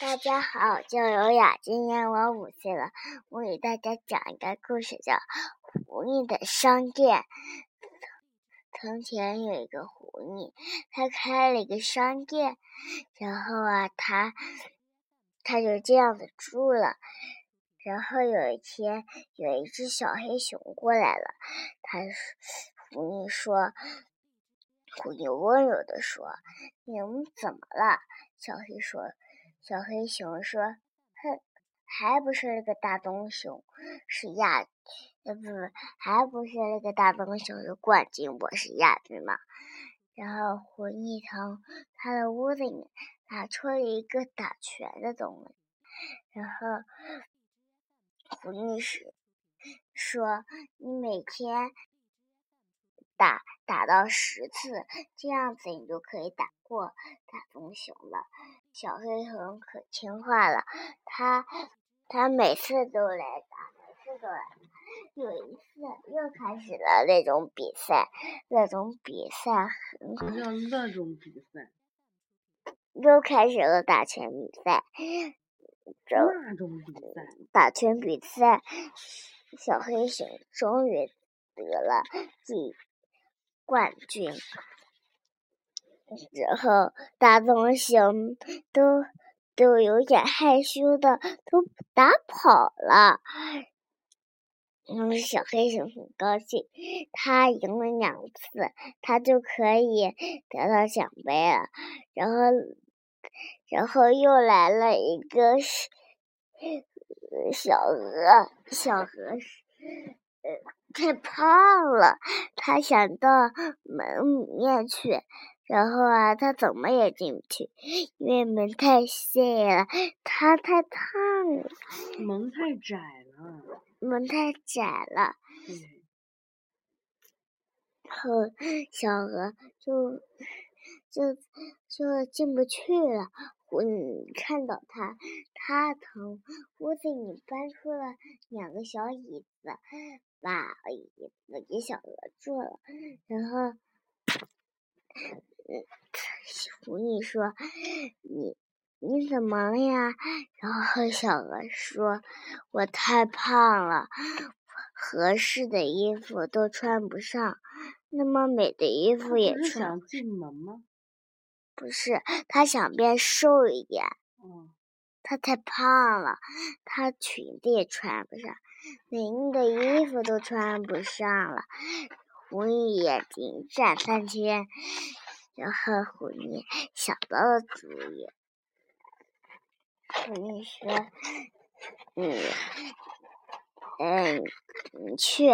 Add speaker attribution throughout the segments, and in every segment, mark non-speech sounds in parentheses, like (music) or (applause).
Speaker 1: 大家好，我叫刘雅，今年我五岁了。我给大家讲一个故事，叫《狐狸的商店》。从前有一个狐狸，他开了一个商店，然后啊，他他就这样子住了。然后有一天，有一只小黑熊过来了，他狐狸说：“狐狸温柔的说，你们怎么了？”小黑说。小黑熊说：“哼，还不是那个大棕熊是亚，呃不不，还不是那个大棕熊是冠军，我是亚军嘛。”然后狐狸从他的屋子里面拿出了一个打拳的东西，然后狐狸是说：“你每天。”打打到十次，这样子你就可以打过大棕熊了。小黑熊可听话了，它它每次都来打，每次都来。有一次又开始了那种比赛，那种比赛很。
Speaker 2: 什么叫那种比赛？
Speaker 1: 又开始了打拳比赛。
Speaker 2: 那种比赛。
Speaker 1: 打拳比赛，小黑熊终于得了第。冠军，然后大棕熊都都有点害羞的都打跑了。嗯，小黑熊很高兴，他赢了两次，他就可以得到奖杯了。然后，然后又来了一个小鹅，小鹅呃。太胖了，他想到门里面去，然后啊，他怎么也进不去，因为门太细了，他太胖了。
Speaker 2: 门太窄了。
Speaker 1: 门太窄了。然后小鹅就就就进不去了。我看到他，他从屋子里搬出了两个小椅子。把椅子给小鹅坐了，然后，嗯，狐狸说：“你你怎么了呀？”然后小鹅说：“我太胖了，合适的衣服都穿不上，那么美的衣服也穿。”
Speaker 2: 想进门吗？
Speaker 1: 不是，他想变瘦一点。
Speaker 2: 嗯。
Speaker 1: 他太胖了，他裙子也穿不上。美丽的衣服都穿不上了，狐狸眼睛转三圈，然后狐狸想到了主意。狐狸说：“嗯，嗯，你去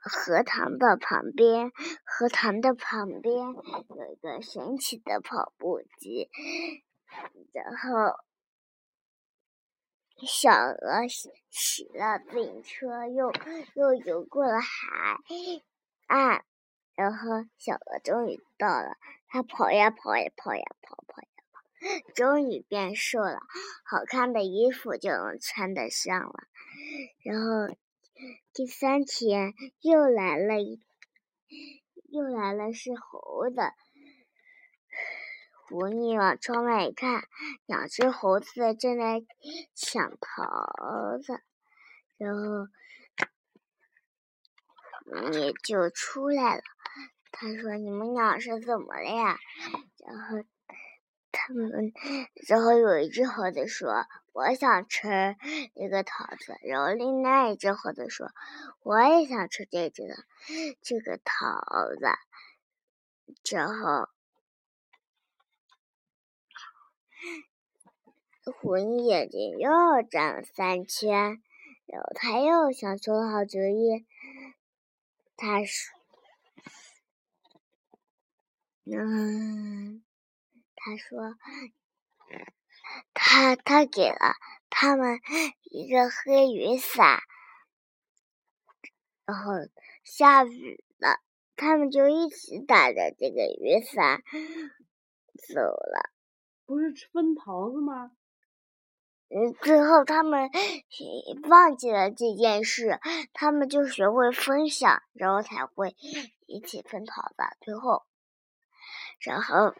Speaker 1: 荷塘的旁边，荷塘的旁边有一个神奇的跑步机，然后。”小鹅骑了自行车，又又游过了海岸，然后小鹅终于到了。它跑呀跑呀跑呀跑跑呀跑，终于变瘦了，好看的衣服就能穿得上了。然后第三天又来了一，又来了是猴子。狐狸往窗外一看，两只猴子正在抢桃子，然后狐狸就出来了。他说：“你们俩是怎么了呀？”然后他们，然后有一只猴子说：“我想吃一个桃子。”然后另外一只猴子说：“我也想吃这只的这个桃子。”之后。狐狸眼睛又转了三圈，然后他又想出好主意。他说：“嗯，他说，他他给了他们 (silence) 一个黑雨伞，然后下雨了，他们就一起打着这个雨伞 (sniffs) 走了。
Speaker 2: 不是分桃子吗？”
Speaker 1: 嗯，最后他们 (sniffs) 忘记了这件事，他们就学会分享，然后才会 (sniffs) 一起分桃子。最后，然后，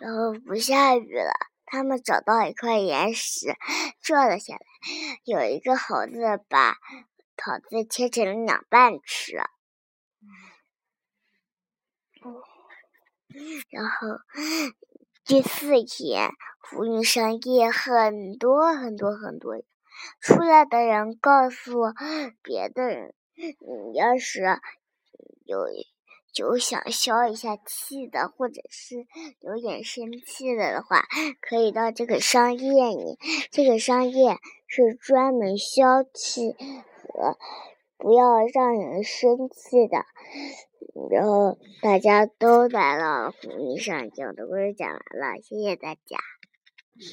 Speaker 1: 然后不下雨了，他们找到一块岩石，坐了下来。有一个猴子把桃子切成了两半吃了。然后第四天，浮云商业很多很多很多人，出来的人告诉别的人，你要是有就想消一下气的，或者是有点生气了的话，可以到这个商业里。这个商业是专门消气和不要让人生气的。然后大家都来了，狐狸上讲的故事讲完了，谢谢大家。